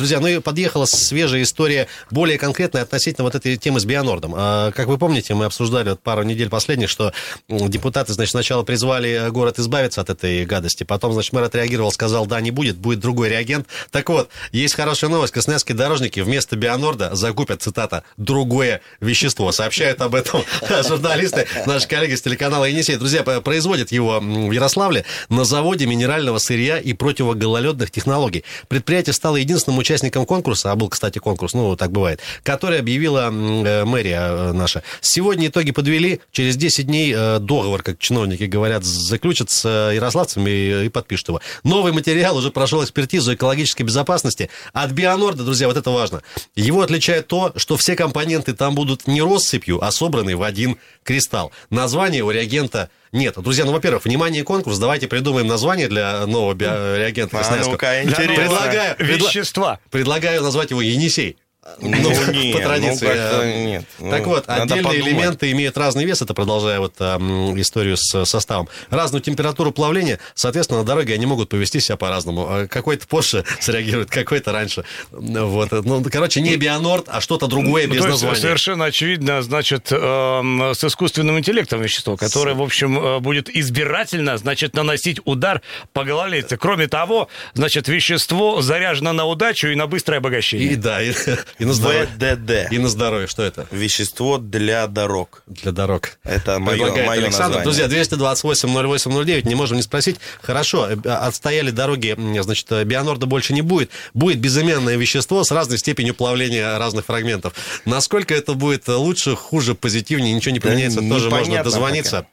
Друзья, ну и подъехала свежая история, более конкретная относительно вот этой темы с Бионордом. А, как вы помните, мы обсуждали вот пару недель последних, что депутаты, значит, сначала призвали город избавиться от этой гадости, потом, значит, мэр отреагировал, сказал, да, не будет, будет другой реагент. Так вот, есть хорошая новость. Красноярские дорожники вместо Бионорда закупят, цитата, другое вещество. Сообщают об этом журналисты, наши коллеги с телеканала Енисей. Друзья, производят его в Ярославле на заводе минерального сырья и противогололедных технологий. Предприятие стало единственным участником участником конкурса, а был, кстати, конкурс, ну, так бывает, который объявила э, мэрия э, наша. Сегодня итоги подвели, через 10 дней э, договор, как чиновники говорят, заключат с ярославцами и подпишут его. Новый материал уже прошел экспертизу экологической безопасности. От Бионорда, друзья, вот это важно. Его отличает то, что все компоненты там будут не россыпью, а собраны в один кристалл. Название у реагента нет. Друзья, ну, во-первых, внимание, конкурс. Давайте придумаем название для нового реагента а, ну-ка, интересно. Предлагаю, Вещества. Предлагаю назвать его Енисей. Ну, ну нет, по традиции. Ну, нет. Так вот, отдельные подумать. элементы имеют разный вес, это продолжая вот а, историю с составом. Разную температуру плавления, соответственно, на дороге они могут повести себя по-разному. А какой-то позже среагирует, какой-то раньше. Вот. Ну, короче, не Бионорд, а что-то другое ну, без то названия. Совершенно очевидно, значит, э, с искусственным интеллектом вещество, которое, в общем, э, будет избирательно, значит, наносить удар по голове. Кроме того, значит, вещество заряжено на удачу и на быстрое обогащение. И да, и, и на здоровье. ВДД. И на здоровье. Что это? Вещество для дорог. Для дорог. Это мое, мое Александр. название. Друзья, 228-08-09, не можем не спросить. Хорошо, э, отстояли дороги, значит, Бионорда больше не будет. Будет безымянное вещество с разной степенью плавления разных фрагментов. Насколько это будет лучше, хуже, позитивнее, ничего не поменяется, да, тоже можно дозвониться. Пока.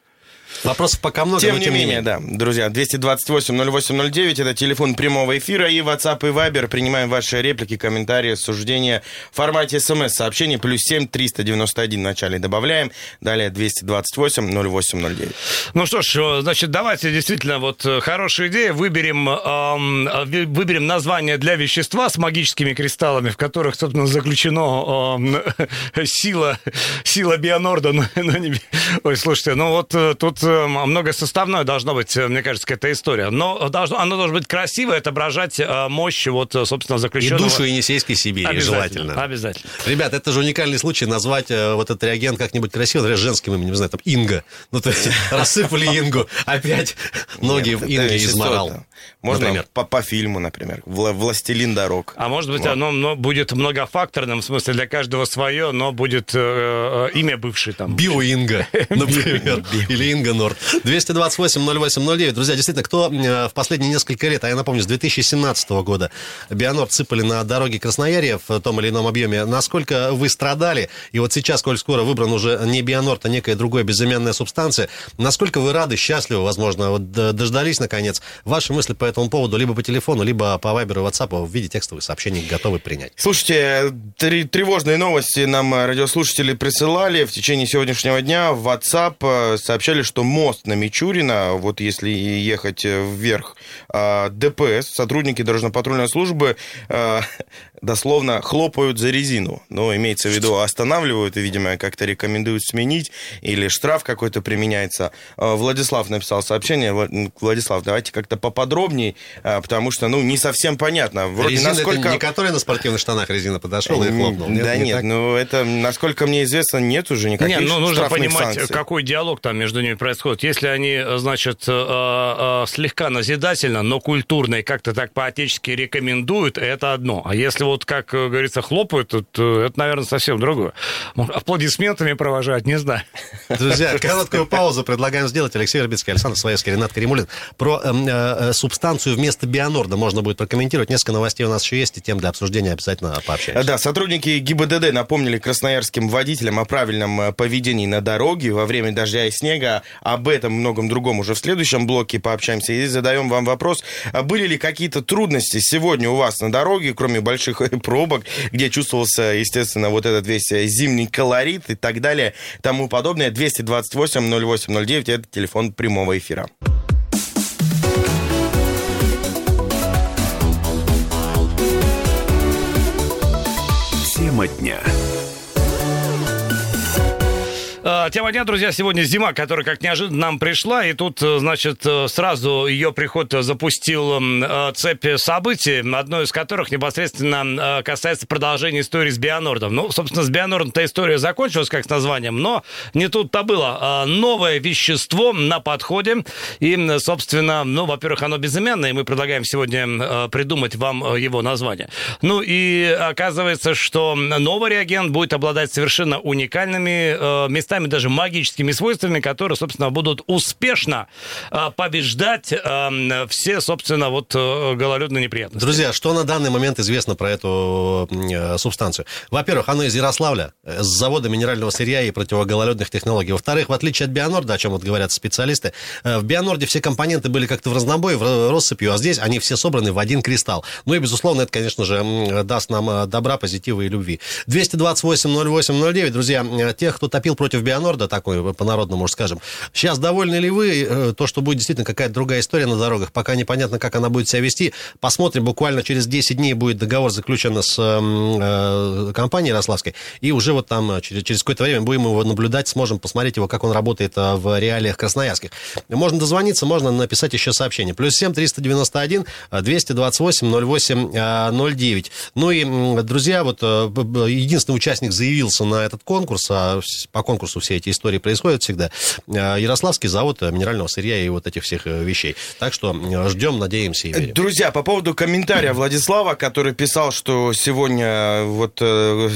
Вопросов пока много, тем но тем не менее. да. Друзья, 228-08-09, это телефон прямого эфира, и WhatsApp и Viber. Принимаем ваши реплики, комментарии, суждения в формате смс-сообщений. Плюс 7 391 в начале добавляем. Далее 228-08-09. Ну что ж, значит, давайте действительно вот э, хорошая идея. Выберем, эм, выберем название для вещества с магическими кристаллами, в которых, собственно, заключено эм, сила, сила Бионорда. Не... Ой, слушайте, ну вот э, тут Э, многосоставное должно быть, э, мне кажется, какая-то история. Но должно, оно должно быть красивое, отображать э, мощь, вот, собственно, заключенного... И душу Енисейской Сибири, обязательно, желательно. Обязательно. Ребят, это же уникальный случай назвать вот этот реагент как-нибудь красиво, например, женским именем, не знаю, там, Инга. Ну, то есть рассыпали Ингу, опять ноги в Инге изморал. Можно по, по фильму, например, «Властелин дорог». А может быть, оно будет многофакторным, в смысле, для каждого свое, но будет имя бывшее там. Биоинга, например. Или Инга Норд. 228-08-09. Друзья, действительно, кто э, в последние несколько лет, а я напомню, с 2017 года Бионорд сыпали на дороге Красноярья в том или ином объеме, насколько вы страдали, и вот сейчас, коль скоро выбран уже не Бионорд, а некая другая безымянная субстанция, насколько вы рады, счастливы, возможно, вот дождались, наконец. Ваши мысли по этому поводу либо по телефону, либо по вайберу WhatsApp в виде текстовых сообщений готовы принять. Слушайте, три, тревожные новости нам радиослушатели присылали в течение сегодняшнего дня. В WhatsApp э, сообщали, что мост на Мичурина, вот если ехать вверх, а, ДПС, сотрудники дорожно-патрульной службы а, дословно хлопают за резину. Ну, имеется в виду, останавливают и, видимо, как-то рекомендуют сменить, или штраф какой-то применяется. А, Владислав написал сообщение. Владислав, давайте как-то поподробнее, потому что, ну, не совсем понятно. Вроде резина насколько... это не который на спортивных штанах резина подошел и хлопнул? Нет, да не нет, ну, это, насколько мне известно, нет уже никаких Нет, ну, нужно понимать, санкций. какой диалог там между ними происходит. Если они, значит, э, э, слегка назидательно, но культурно и как-то так по-отечески рекомендуют, это одно. А если вот, как говорится, хлопают, то это, наверное, совсем другое. Аплодисментами провожать, не знаю. Друзья, короткую паузу предлагаем сделать. Алексей Вербицкий, Александр Своевский, Ренат Каримулин. Про э, э, субстанцию вместо бионорда можно будет прокомментировать. Несколько новостей у нас еще есть, и тем для обсуждения обязательно пообщаемся. Да, сотрудники ГИБДД напомнили красноярским водителям о правильном поведении на дороге во время дождя и снега, об этом многом другом уже в следующем блоке пообщаемся и задаем вам вопрос, а были ли какие-то трудности сегодня у вас на дороге, кроме больших пробок, где чувствовался, естественно, вот этот весь зимний колорит и так далее, тому подобное. 228-08-09, это телефон прямого эфира. Тема дня. Тема дня, друзья, сегодня зима, которая как неожиданно нам пришла, и тут, э, значит, э, сразу ее приход запустил э, цепь событий, одно из которых непосредственно касается продолжения истории с Бионордом. Ну, собственно, с Бионордом-то история закончилась, как с названием, но не тут-то было. А, новое вещество на подходе, и, собственно, ну, во-первых, оно безымянное, и мы предлагаем сегодня придумать вам его название. Ну, и оказывается, что новый реагент будет обладать совершенно уникальными местами даже магическими свойствами, которые, собственно, будут успешно э, побеждать э, все, собственно, вот э, гололедные неприятности. Друзья, что на данный момент известно про эту э, субстанцию? Во-первых, оно из Ярославля, с завода минерального сырья и противогололедных технологий. Во-вторых, в отличие от Бионорда, о чем вот говорят специалисты, в Бионорде все компоненты были как-то в разнобой, в россыпью, а здесь они все собраны в один кристалл. Ну и, безусловно, это, конечно же, даст нам добра, позитива и любви. 228 08 09, друзья, тех, кто топил против Бионорда такой, по-народному скажем. Сейчас довольны ли вы? Э, то, что будет действительно какая-то другая история на дорогах, пока непонятно, как она будет себя вести. Посмотрим, буквально через 10 дней будет договор заключен с э, компанией Ярославской, и уже вот там э, через, через какое-то время будем его наблюдать, сможем посмотреть его, как он работает в реалиях красноярских. Можно дозвониться, можно написать еще сообщение. Плюс 7 391 228 08 09. Ну и, друзья, вот единственный участник заявился на этот конкурс, а по конкурсу все эти истории происходят всегда. А, Ярославский завод минерального сырья и вот этих всех э, вещей. Так что ждем, надеемся и верим. Друзья, по поводу комментария Владислава, который писал, что сегодня вот э,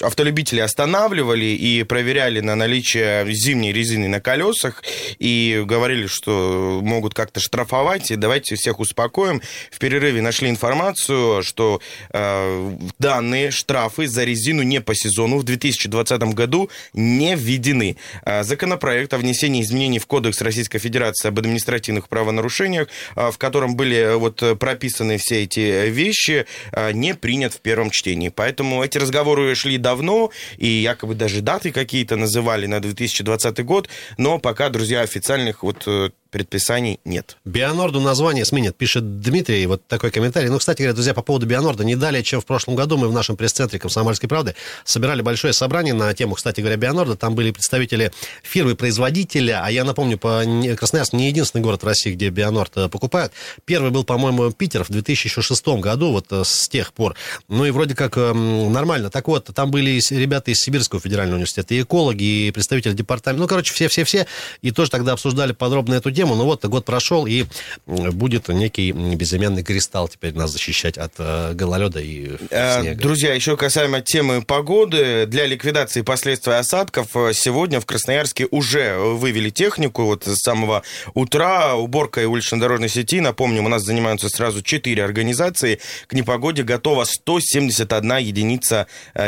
автолюбители останавливали и проверяли на наличие зимней резины на колесах и говорили, что могут как-то штрафовать. И давайте всех успокоим. В перерыве нашли информацию, что э, данные штрафы за резину не по сезону в 2020 году не введены. А, законопроект о внесении изменений в Кодекс Российской Федерации об административных правонарушениях, а, в котором были э, вот прописаны все эти вещи, а, не принят в первом чтении. Поэтому эти разговоры шли давно, и якобы даже даты какие-то называли на 2020 год, но пока, друзья, официальных вот э, предписаний нет. Бионорду название сменят, пишет Дмитрий, вот такой комментарий. Ну, кстати говоря, друзья, по поводу Бионорда, не далее, чем в прошлом году мы в нашем пресс-центре «Комсомольской правды» собирали большое собрание на тему, кстати говоря, Бионорда. Там были представители фирмы-производителя, а я напомню, по Красноярск не единственный город в России, где Бионорд э, покупают. Первый был, по-моему, Питер в 2006 году, вот э, с тех пор. Ну и вроде как эм, нормально. Так вот, там были ребята из Сибирского федерального университета, и экологи, и представители департамента, ну, короче, все-все-все, и тоже тогда обсуждали подробно эту тему тему. Ну вот, год прошел, и будет некий безымянный кристалл теперь нас защищать от э, гололеда и э, снега. Друзья, еще касаемо темы погоды. Для ликвидации последствий осадков э, сегодня в Красноярске уже вывели технику. Вот с самого утра уборкой улично-дорожной сети. Напомним, у нас занимаются сразу четыре организации. К непогоде готова 171 единица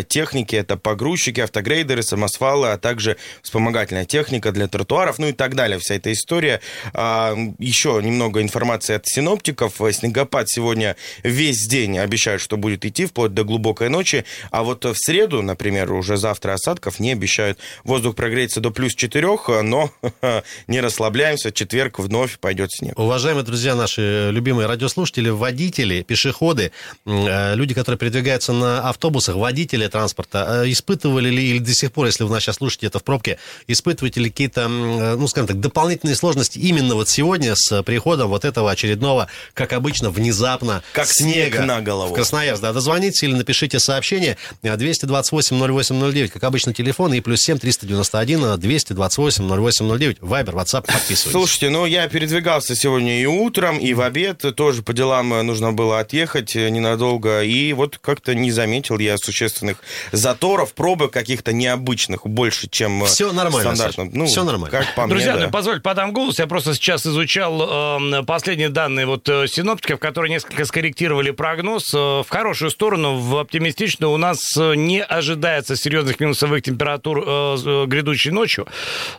техники. Это погрузчики, автогрейдеры, самосвалы, а также вспомогательная техника для тротуаров, ну и так далее. Вся эта история еще немного информации от синоптиков. Снегопад сегодня весь день обещают, что будет идти вплоть до глубокой ночи. А вот в среду, например, уже завтра осадков не обещают. Воздух прогреется до плюс 4, но не расслабляемся. Четверг вновь пойдет снег. Уважаемые друзья, наши любимые радиослушатели, водители, пешеходы, э, люди, которые передвигаются на автобусах, водители транспорта, э, испытывали ли или до сих пор, если вы нас сейчас слушаете это в пробке, испытываете ли какие-то, э, ну, скажем так, дополнительные сложности именно вот сегодня с приходом вот этого очередного, как обычно, внезапно как снега снег на голову. в Красноярск. Да, дозвоните или напишите сообщение 228-08-09, как обычно, телефон, и плюс 7 391 228-08-09, Вайбер, WhatsApp, подписывайтесь. Слушайте, ну я передвигался сегодня и утром, и в обед, тоже по делам нужно было отъехать ненадолго, и вот как-то не заметил я существенных заторов, пробок каких-то необычных, больше, чем Все нормально, стандартно. Ну, Все нормально. Как по Друзья, мне, да. позвольте подам голос, я просто просто сейчас изучал э, последние данные вот э, синоптиков, которые несколько скорректировали прогноз. Э, в хорошую сторону, в оптимистичную у нас э, не ожидается серьезных минусовых температур э, грядущей ночью.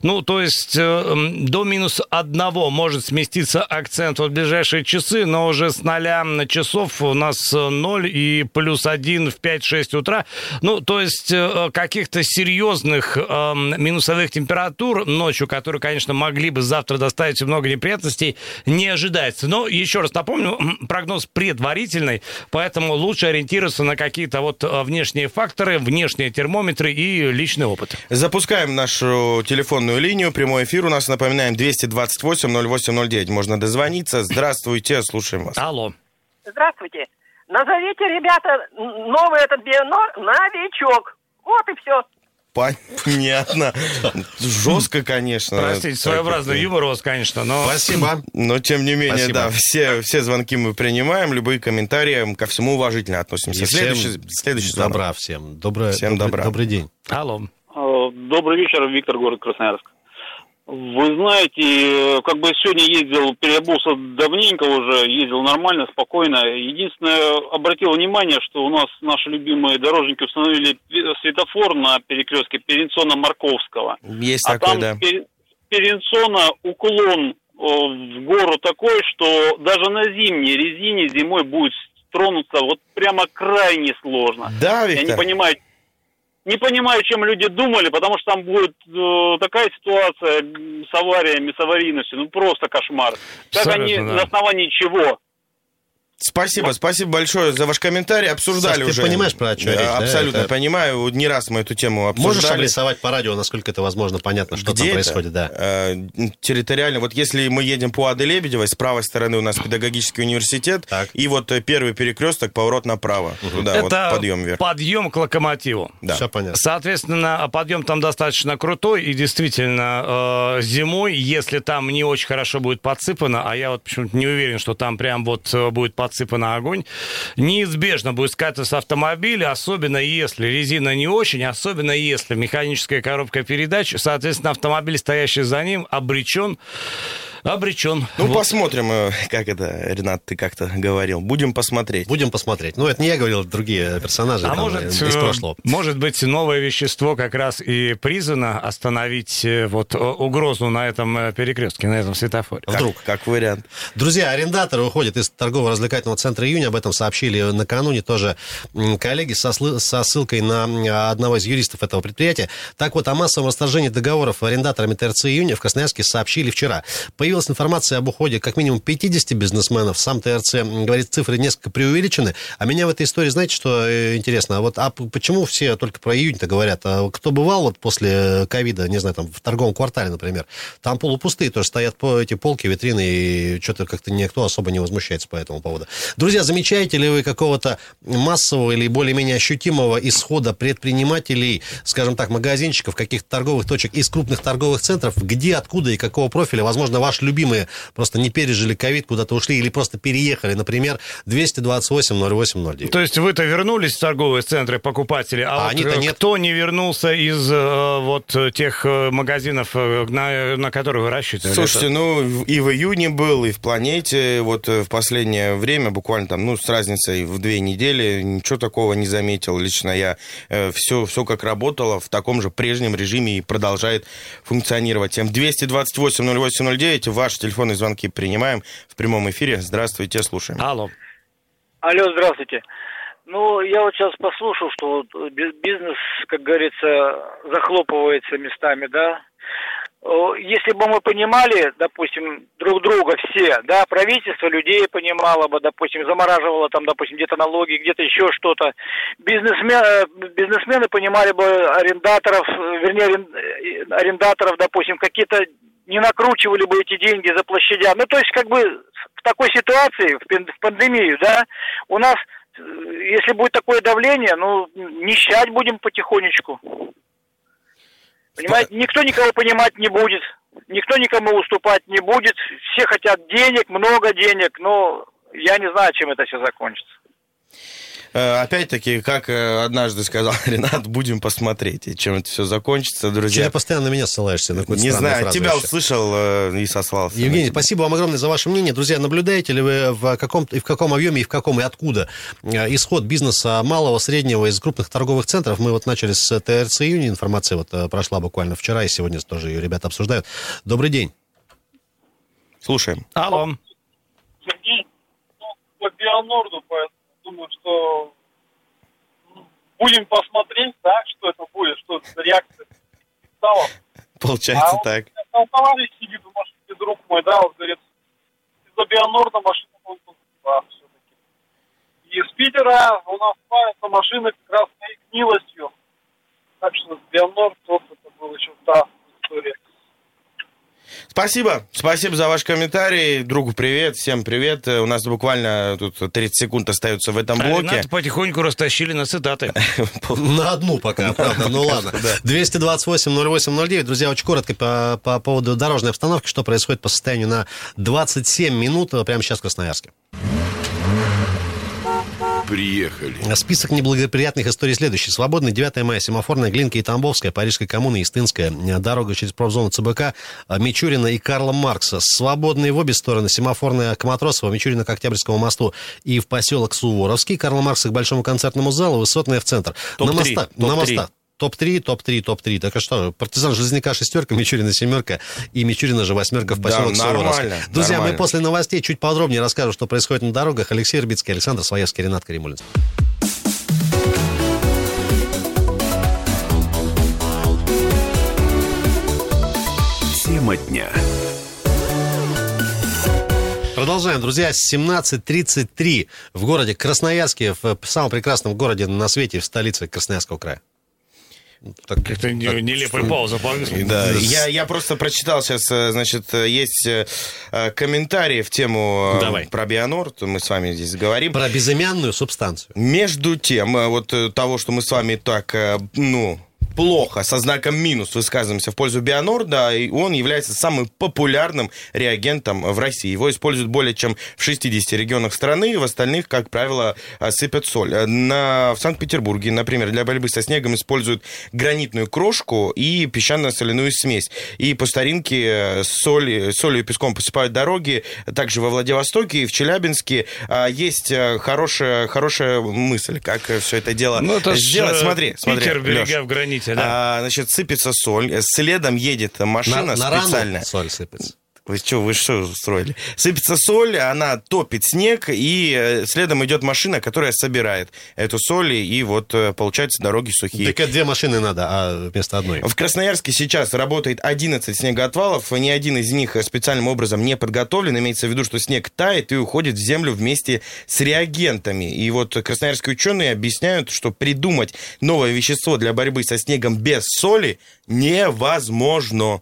Ну, то есть э, до минус одного может сместиться акцент в ближайшие часы, но уже с ноля часов у нас 0 и плюс 1 в 5-6 утра. Ну, то есть э, каких-то серьезных э, минусовых температур ночью, которые, конечно, могли бы завтра доставить знаете, много неприятностей не ожидается. Но еще раз напомню, прогноз предварительный, поэтому лучше ориентироваться на какие-то вот э, внешние факторы, внешние термометры и личный опыт. Запускаем нашу телефонную линию. Прямой эфир у нас, напоминаем, 228-08-09. Можно дозвониться. Здравствуйте, слушаем вас. Алло. Здравствуйте. Назовите, ребята, новый этот бионор новичок. Вот и все. Понятно. Жестко, конечно. Простите, своеобразный юмор у вас, конечно, но... Спасибо. Но, тем не менее, Спасибо. да, все, все звонки мы принимаем, любые комментарии, ко всему уважительно относимся. И всем Следующий, следующий звонок. Добра всем. Доброе, Всем добрый, добра. добрый день. Алло. Э, Добрый вечер, Виктор, город Красноярск. Вы знаете, э, как бы сегодня ездил, переобулся давненько уже, ездил нормально, спокойно. Единственное, обратил внимание, что у нас наши любимые дорожники установили светофор на перекрестке Перенсона-Марковского. Есть А такой, там да. Пер- Перенсона уклон э, в гору такой, что даже на зимней резине зимой будет тронуться вот прямо крайне сложно. Да, Я не Виктор? понимаю, не понимаю, чем люди думали, потому что там будет э, такая ситуация с авариями, с аварийностью, ну просто кошмар. Как они Абсолютно, да. на основании чего? Спасибо, спасибо большое за ваш комментарий. Обсуждали Саш, ты уже. понимаешь, про что речь, да? Абсолютно Это- понимаю. Не раз мы эту тему Можешь обсуждали. обрисовать по радио, насколько это возможно, понятно, что Где там это? происходит, да. Э, территориально. Вот если мы едем по Ады Лебедевой, с правой стороны у нас педагогический университет, Так. и вот э, первый перекресток, поворот направо. Туда вот Это подъем вверх. подъем к локомотиву. Да. Все понятно. Соответственно, подъем там достаточно крутой, и действительно, э, зимой, если там не очень хорошо будет подсыпано, а я вот почему-то не уверен, что там прям вот э, будет подсыпано огонь, неизбежно будет скатываться автомобиль, особенно если резина не очень, особенно если механическая коробка передач, соответственно, автомобиль, стоящий за ним, обречен, обречен. Ну, Вот. посмотрим, э, как это, Ренат, ты как-то говорил. Будем посмотреть. Будем посмотреть. Ну, это не я говорил, другие персонажи А там, может, э, из э, прошлого. может быть, новое вещество как раз и призвано остановить вот угрозу на этом перекрестке, на этом светофоре. Как- Вдруг. Как, вариант. Друзья, арендаторы уходят из торгово-развлекательного центра «Июня». Об этом сообщили накануне тоже коллеги со, со ссылкой на одного из юристов этого предприятия. Так вот, о массовом расторжении договоров арендаторами ТРЦ «Июня» в Красноярске сообщили вчера. Появилась информация об уходе как минимум 50 бизнесменов. Сам ТРЦ говорит, цифры несколько преувеличены. А меня в этой истории, знаете, что э, интересно? А вот а почему все только про июнь-то говорят? А кто бывал вот после ковида, не знаю, там в торговом квартале, например, там полупустые тоже стоят по эти полки, витрины, и что-то как-то никто особо не возмущается по этому поводу. Друзья, замечаете ли вы какого-то массового или более-менее ощутимого исхода предпринимателей, скажем так, магазинчиков, каких-то торговых точек из крупных торговых центров, где, откуда и какого профиля, возможно, ваши любимые просто не пережили ковид, куда-то ушли или просто переехали, например, 228-08-09. То есть вы-то вернулись в торговые центры покупатели, а, а вот э, кто нет. не вернулся из э, вот э, тех магазинов, на, на которые вы рассчитывали? Слушайте, это? ну и в июне был, и в планете, вот в последнее время, буквально там, ну, с разницей в две недели, ничего такого не заметил лично я. Все, все как работало, в таком же прежнем режиме и продолжает функционировать. 228 08 09 Здравствуйте, ваши телефонные звонки принимаем в прямом эфире. Здравствуйте, слушаем. Алло. Алло, здравствуйте. Ну, я вот сейчас послушал, что вот бизнес, как говорится, захлопывается местами, да. Если бы мы понимали, допустим, друг друга все, да, правительство людей понимало бы, допустим, замораживало там, допустим, где-то налоги, где-то еще что-то. Бизнесмены, э, бизнесмены понимали бы арендаторов, вернее, э, арендаторов, допустим, какие-то не накручивали бы эти деньги за площадя. Ну, то есть, как бы в такой ситуации, в пан- в пандемию, да, у нас, э, если будет такое давление, ну, нищать будем потихонечку. Понимаете, никто никого понимать не будет, никто никому уступать не будет, все хотят денег, много денег, но я не знаю, чем это все закончится. Э, Опять-таки, как э, однажды сказал Ренат, будем посмотреть, и чем это все закончится, друзья. ты постоянно на меня ссылаешься? На какую-то Не знаю, фразу тебя вообще? услышал э, и сослался. Евгений, спасибо вам огромное за ваше мнение. Друзья, наблюдаете ли вы в каком и в каком объеме, и в каком, и откуда исход бизнеса малого, среднего из крупных торговых центров? Мы вот начали с ТРЦ июня, информация вот прошла буквально вчера, и сегодня тоже ее ребята обсуждают. Добрый день. Слушаем. Алло. Сергей, ну, по Бионорду, поэтому думаю, что ну, будем посмотреть, да, что это будет, что это реакция стала. Получается вот так. Там товарищ сидит, вы можете друг мой, да, вот говорит, из-за Бионорда машина будет позитива все-таки. И из Питера у нас плавятся машины как раз с гнилостью. Так что Бионорд вот это был еще та история. Спасибо. Спасибо за ваш комментарий. Другу привет, всем привет. Э, У нас буквально тут 30 секунд остается в этом А блоке. Рената потихоньку растащили на цитаты. На одну пока, правда, ну ладно. 228-08-09. Друзья, очень коротко по, по поводу дорожной обстановки, что происходит по состоянию на 27 минут э, прямо сейчас в Красноярске. Приехали. Список неблагоприятных историй следующий. Свободный 9 мая, Семафорная, Глинка и Тамбовская, Парижская коммуна, Истынская, дорога через промзону ЦБК, Мичурина и Карла Маркса. Свободные в обе стороны, Семафорная к Матросово, Мичурина к Октябрьскому мосту и в поселок Суворовский, Карла Маркса к Большому концертному залу, Высотная в центр. Топ-три, на мостах, на мостах. Топ-3, топ-3, топ-3. Так а что, партизан Железняка шестерка, Мичурина семерка и Мичурина же восьмерка в Да, поселок нормально, Суворовский. Друзья, нормально. мы после новостей чуть подробнее расскажем, что происходит на дорогах. Алексей Рбицкий, Александр Своевский, Ренат Каримулин. Тема дня. Продолжаем, друзья. 17.33 в городе Красноярске, в самом прекрасном городе на свете, в столице Красноярского края. Так, Как-то так, нелепая пауза. по-английски. Да, я, я просто прочитал сейчас, э, значит, э, есть э, э, комментарии в тему э, Давай. про Бионорд, мы с вами здесь говорим. Про безымянную субстанцию. Между тем, э, вот э, того, что мы с вами так, э, ну, плохо, со знаком минус высказываемся в пользу Бионорда, и он является самым популярным реагентом в России. Его используют более чем в 60 регионах страны, в остальных, как правило, э, сыпят соль. Э, На, в Санкт-Петербурге, например, для борьбы со снегом используют гранитную крошку и песчано-соляную смесь. И по старинке э, соль, солью и песком посыпают дороги. Также во Владивостоке и в Челябинске а, есть хорошая, хорошая мысль, как все это дело Ну, это сделать. Смотри, смотри, Питер, берега Лёш. в граните, да. А, значит, сыпется соль, следом едет машина На, на рану специальная. соль сыпется. Вы что, вы что устроили? Сыпется соль, она топит снег, и э, следом идет машина, которая собирает эту соль, и вот э, получается дороги сухие. Так две машины надо, а вместо одной. В Красноярске сейчас работает 11 снегоотвалов, ни один из них специальным образом не подготовлен. Имеется в виду, что снег тает и уходит в землю вместе с реагентами. И вот красноярские ученые объясняют, что придумать новое вещество для борьбы со снегом без соли невозможно.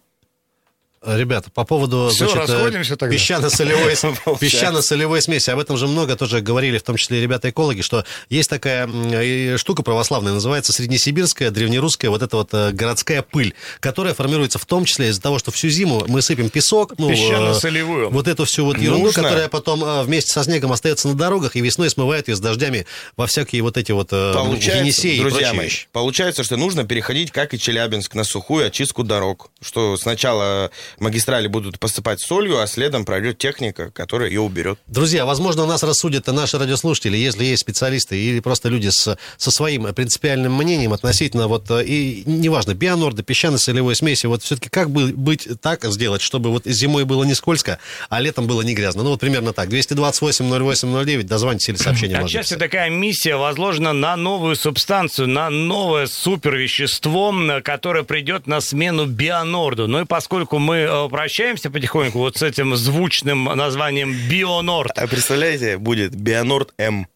Ребята, по поводу Всё, значит, э, песчано-солевой, песчано-солевой смеси, об этом же много тоже говорили, в том числе и ребята-экологи, что есть такая э, штука православная, называется среднесибирская, древнерусская вот эта вот э, городская пыль, которая формируется в том числе из-за того, что всю зиму мы сыпем песок, ну, Песчано-солевую. вот эту всю вот ерунду, Нужно. которая потом вместе со снегом остается на дорогах и весной смывает ее с дождями во всякие вот эти вот Получается, Енисеи и друзья прочие мои, получается, что нужно переходить, как и Челябинск, на сухую очистку дорог. Что сначала магистрали будут посыпать солью, а следом пройдет техника, которая ее уберет. Друзья, возможно, нас рассудят наши радиослушатели, если есть специалисты или просто люди с, со своим принципиальным мнением относительно, вот, э, и неважно, бионорда, песчано-солевой смеси, вот все-таки как бы быть так сделать, чтобы вот зимой было не скользко, а летом было не грязно? Ну, вот примерно так. 228-08-09, дозвонитесь или сообщение Отчасти такая миссия возложена на новую субстанцию, на новое супервещество, которое придет на смену Бионорду. Ну и поскольку мы э, прощаемся потихоньку вот с этим звучным названием Бионорд, А представляете, будет Бионорд М.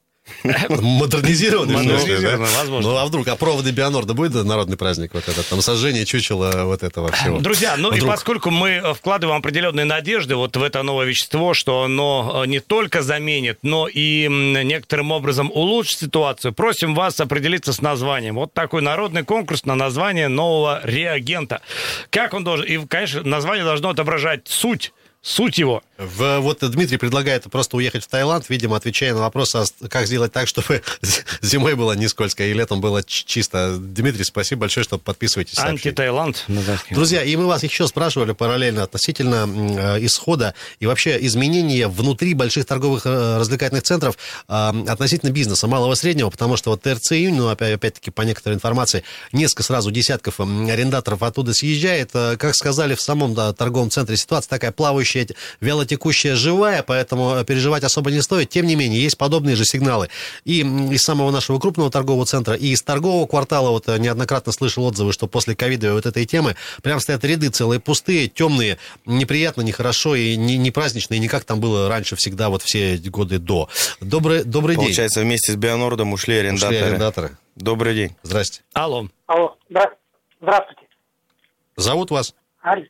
Модернизированный, ли, да? Модернизированный, возможно. Ну, а вдруг, а проводы бионорда будет народный праздник вот этот, там, сожжение чучела вот этого всего? Друзья, ну и Вдруг. поскольку мы э, вкладываем определенные надежды вот в это новое вещество, что оно э, не только заменит, но и некоторым образом улучшит ситуацию, просим вас определиться с названием. Вот такой народный конкурс на название нового реагента. Как он должен... И, конечно, название должно отображать суть, суть его. В- вот Дмитрий предлагает просто уехать в Таиланд, видимо, отвечая на вопрос, а как сделать так, чтобы зимой было не скользко и летом было чисто. Дмитрий, спасибо большое, что подписываетесь. Антитаиланд. Друзья, и мы вас еще спрашивали параллельно относительно э, исхода и вообще изменения внутри больших торговых э, развлекательных центров э, относительно бизнеса малого и среднего, потому что вот ТРЦ июнь, ну, опять- опять-таки, по некоторой информации, несколько сразу десятков арендаторов оттуда съезжает. Э, Как сказали в самом да, торговом центре, ситуация такая плавающая вялотекущая, вялотекущая живая, поэтому переживать особо не стоит. Тем не менее, есть подобные же сигналы и из самого нашего крупного торгового центра, и из торгового квартала. Вот неоднократно слышал отзывы, что после ковида вот этой темы прям стоят ряды целые пустые, темные, неприятно, нехорошо и не, не празднично, и не как там было раньше всегда, вот все годы до. Добрый, добрый день. Получается, вместе с Бионордом ушли арендаторы. Ушли арендаторы. Добрый день. Здрасте. Алло. Алло, да, здравствуйте. Зовут вас? Али.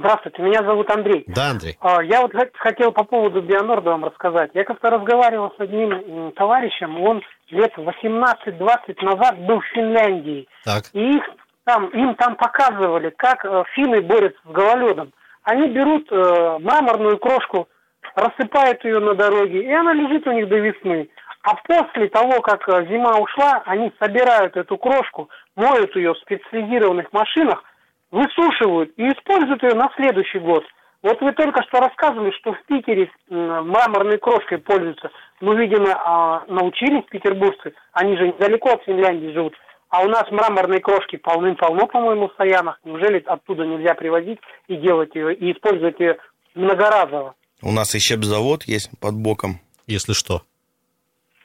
Здравствуйте, меня зовут Андрей. Да, Андрей. А, Я вот хот- хотел по поводу Бионорда вам рассказать. Я как-то разговаривал с одним товарищем, он лет 18-20 назад был в Финляндии. Так. И их там, им там показывали, как э, финны борются с гололедом. Они берут э, мраморную крошку, рассыпают ее на дороге, и она лежит у них до весны. А после того, как э, зима ушла, они собирают эту крошку, моют ее в специализированных машинах, высушивают и используют ее на следующий год. Вот вы только что рассказывали, что в Питере мраморной крошкой пользуются. Ну, видимо, а, научились петербуржцы, они же недалеко от Финляндии живут. А у нас мраморной крошки полным-полно, по-моему, в Саянах. Неужели оттуда нельзя привозить и делать ее, и использовать ее многоразово? У нас и щепзавод есть под боком. Если что.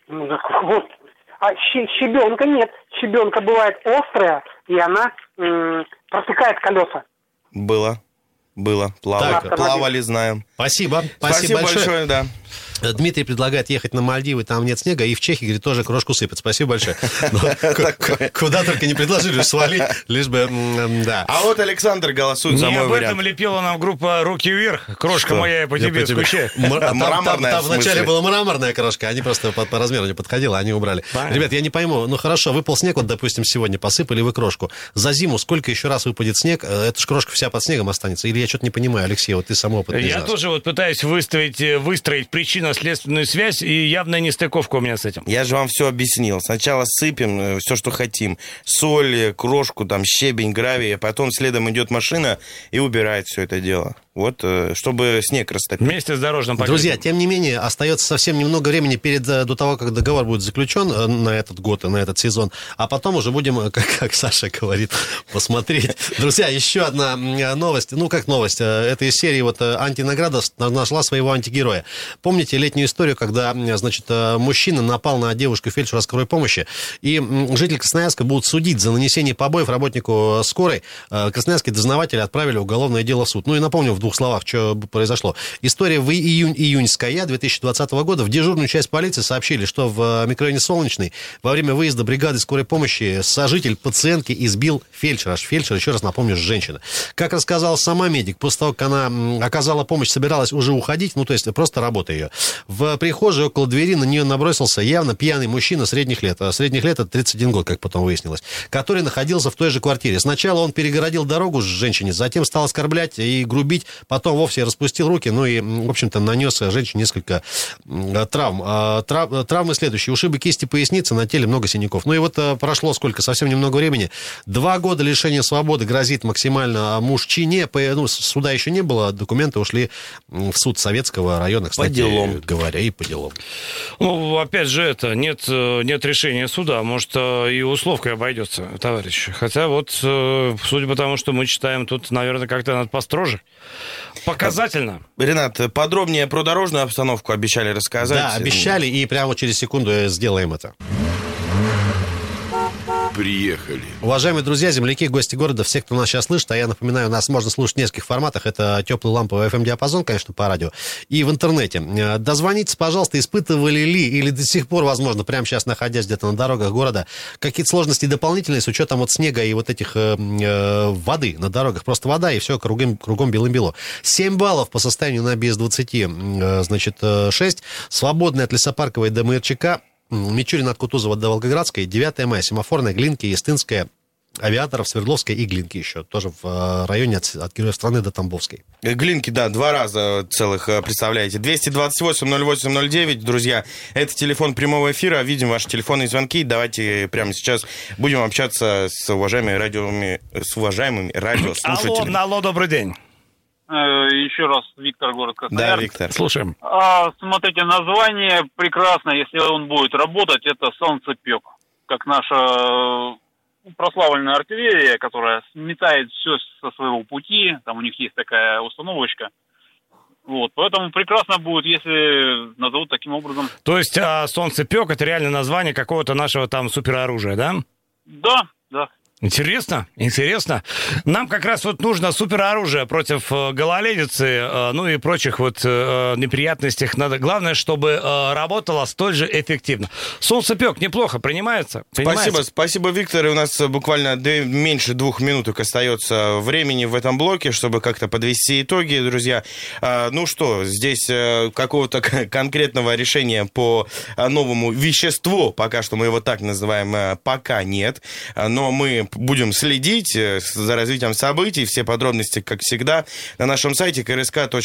Ну, так вот. А щебенка нет. Щебенка бывает острая, и она протыкает колеса. Было. Было. Плавали, Так. плавали знаем. Спасибо. Спасибо, Спасибо большое. большое, да. Дмитрий предлагает ехать на Мальдивы, там нет снега, и в Чехии, говорит, тоже крошку сыпят. Спасибо большое. Куда только не предложили свалить, лишь бы, да. А вот Александр голосует за Не мой об этом вариант. лепила нам группа «Руки вверх». Крошка моя, я по тебе скучаю. М- там- вначале была мраморная крошка, они просто по, размеру не подходила, они убрали. Ребят, я не пойму, ну хорошо, выпал снег, вот, допустим, сегодня посыпали вы крошку. За зиму сколько еще раз выпадет снег? Э, Эта ж крошка вся под снегом останется. Или я что-то не понимаю, Алексей, вот ты сам опытный из Я тоже вот пытаюсь выставить, э, выстроить причинно-следственную связь, и явная нестыковка у меня с этим. Я же вам все объяснил. Сначала сыпем все, что хотим. Соль, э, крошку, там, щебень, гравий. а Потом следом идет машина и убирает все это дело. Вот, э, чтобы снег растопить. Вместе с дорожным покрытием. Друзья, тем не менее, остается совсем немного времени перед, э, до того, как договор будет заключен э, на этот год и на этот сезон. А потом уже будем, как, как Саша говорит, посмотреть. Друзья, еще одна новость. Ну, как новость? э, Это из серии вот антинаграда нашла своего антигероя. Помните летнюю историю, когда, значит, мужчина напал на девушку фельдшера скорой помощи, и м, житель Красноярска будут судить за нанесение побоев работнику скорой. Красноярские дознаватели отправили уголовное дело в суд. Ну и напомню в двух словах, что произошло. История в июнь, июньская 2020 года. В дежурную часть полиции сообщили, что в э, микрорайоне Солнечный во время выезда бригады скорой помощи сожитель пациентки избил фельдшера. Аж фельдшер, еще раз напомню, женщина. Как рассказала сама медик, после того, как она оказала помощь, собиралась уже уходить, ну то есть просто работа ее. В прихожей около двери на нее набросился явно пьяный мужчина средних лет. А Средних лет это 31 год, как потом выяснилось. Который находился в той же квартире. Сначала он перегородил дорогу женщине, затем стал оскорблять и грубить, потом вовсе распустил руки, ну и, в общем-то, нанес женщине несколько травм. А, трав- Травмы следующие. Ушибы кисти поясницы, на теле много синяков. Ну и вот э, прошло сколько? Совсем немного времени. Два года лишения свободы грозит максимально мужчине. По- Ну, суда еще не было, документы ушли в суд Советского района, кстати делам. говоря, и по делам. Ну, опять же, это, нет, э, нет решения суда. Может, э, и условкой обойдется, товарищ. Хотя вот, судя по тому, что мы читаем, тут, наверное, как-то надо построже. Показательно. Ренат, подробнее про дорожную обстановку обещали рассказать. Да, обещали, и прямо через секунду э, сделаем это. Приехали. Уважаемые друзья, земляки, гости города, все, кто нас сейчас слышит, а я напоминаю, нас можно слушать в нескольких форматах. Это теплый ламповый FM-диапазон, конечно, по радио, и в интернете. Э, Дозвонитесь, пожалуйста, испытывали ли или до сих пор, возможно, прямо сейчас, находясь где-то на дорогах города, какие-то сложности дополнительные с учетом вот снега и вот этих э, э, воды на дорогах. Просто вода, и все, кругом, кругом белым-бело. 7 баллов по состоянию на без 20, э, значит, э, 6. Свободный от лесопарковой до Мырчака. Мичурин от Кутузова до Волгоградской, 9 мая, семафорная, Глинки, Естинская, авиаторов, Свердловской и Глинки еще, тоже в э, районе от, от Героев страны до Тамбовской. Глинки, да, два раза целых, э, представляете. 228-08-09, друзья, это телефон прямого эфира. Видим ваши телефонные звонки. Давайте прямо сейчас будем общаться с уважаемыми, радиоми, с уважаемыми Алло, радиослушателями. алло, добрый день. Э, Еще раз, Виктор, город Да, Красноярск. Виктор. Слушаем. А, смотрите, название прекрасно, если он будет работать, это солнцепек. Как наша э, прославленная артиллерия, которая сметает все со своего пути. Там у них есть такая установочка. Вот, поэтому прекрасно будет, если назовут таким образом. То есть а, солнцепек это реально название какого-то нашего там супероружия, да? Да, да. Интересно, интересно. Нам как раз вот нужно супероружие против э, гололедицы, э, ну и прочих вот э, неприятностей. Надо, главное, чтобы работало столь же эффективно. Солнцепек неплохо принимается. принимается? Спасибо, спасибо, Виктор. И у нас буквально меньше двух минуток остается времени в этом блоке, чтобы как-то подвести итоги, друзья. А, Ну что, здесь какого-то конкретного решения по новому веществу, пока что мы его так называем, пока нет. А, Но мы будем следить э, за развитием событий. Все подробности, как всегда, на нашем сайте krsk.kp.ru.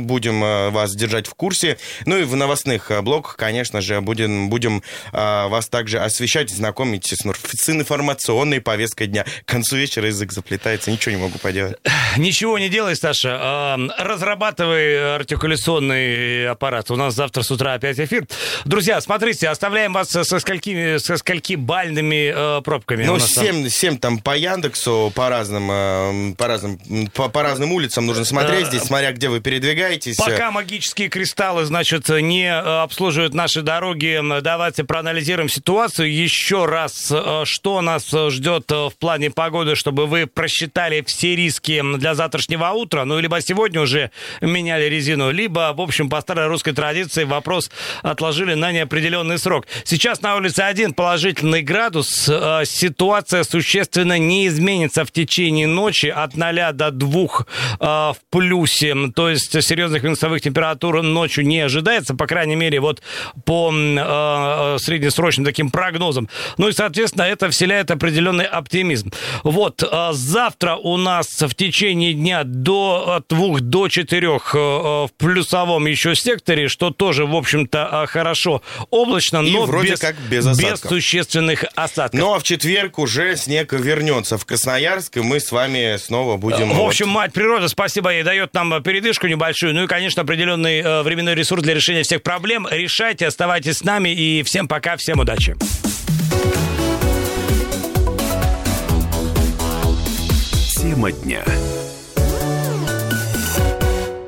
Будем э, вас держать в курсе. Ну и в новостных э, блоках, конечно же, будем, будем вас также освещать, знакомить с, с информационной повесткой дня. К концу вечера язык заплетается, ничего не могу поделать. Ничего не делай, Саша. Разрабатывай артикуляционный аппарат. У нас завтра с утра опять эфир. Друзья, смотрите, оставляем вас со сколькими, со скольки бальными э, пробками. Ну, нас там. 7, 7 там по Яндексу, по разным, э, по разным, по, по разным улицам нужно смотреть здесь, смотря где вы передвигаетесь. Пока магические кристаллы, значит, не э, обслуживают наши дороги, давайте проанализируем ситуацию еще раз, э, что нас э, ждет э, в плане погоды, чтобы вы просчитали все риски для завтрашнего утра, ну, либо сегодня уже меняли резину, либо, в общем, по старой русской традиции вопрос отложили на неопределенный срок. Сейчас на улице один положительный градус, э, ситуация существенно не изменится в течение ночи от 0 до 2 в плюсе, то есть серьезных минусовых температур ночью не ожидается, по крайней мере, вот по м, э, среднесрочным таким прогнозам. Ну и, соответственно, это вселяет определенный оптимизм. Вот, э, завтра у нас в течение дня до 2 до 4 в плюсовом еще секторе, что тоже, в общем-то, э, хорошо. Облачно, И но вроде без, как без осадков. существенных осадков. Ну а в четверг уже снег вернется в Красноярск, и мы с вами снова будем... В вот- общем, мать природа, спасибо ей, дает нам передышку небольшую, ну и, конечно, определенный э, временной ресурс для решения всех проблем. Решайте, оставайтесь с нами, и всем пока, всем удачи. Тема дня.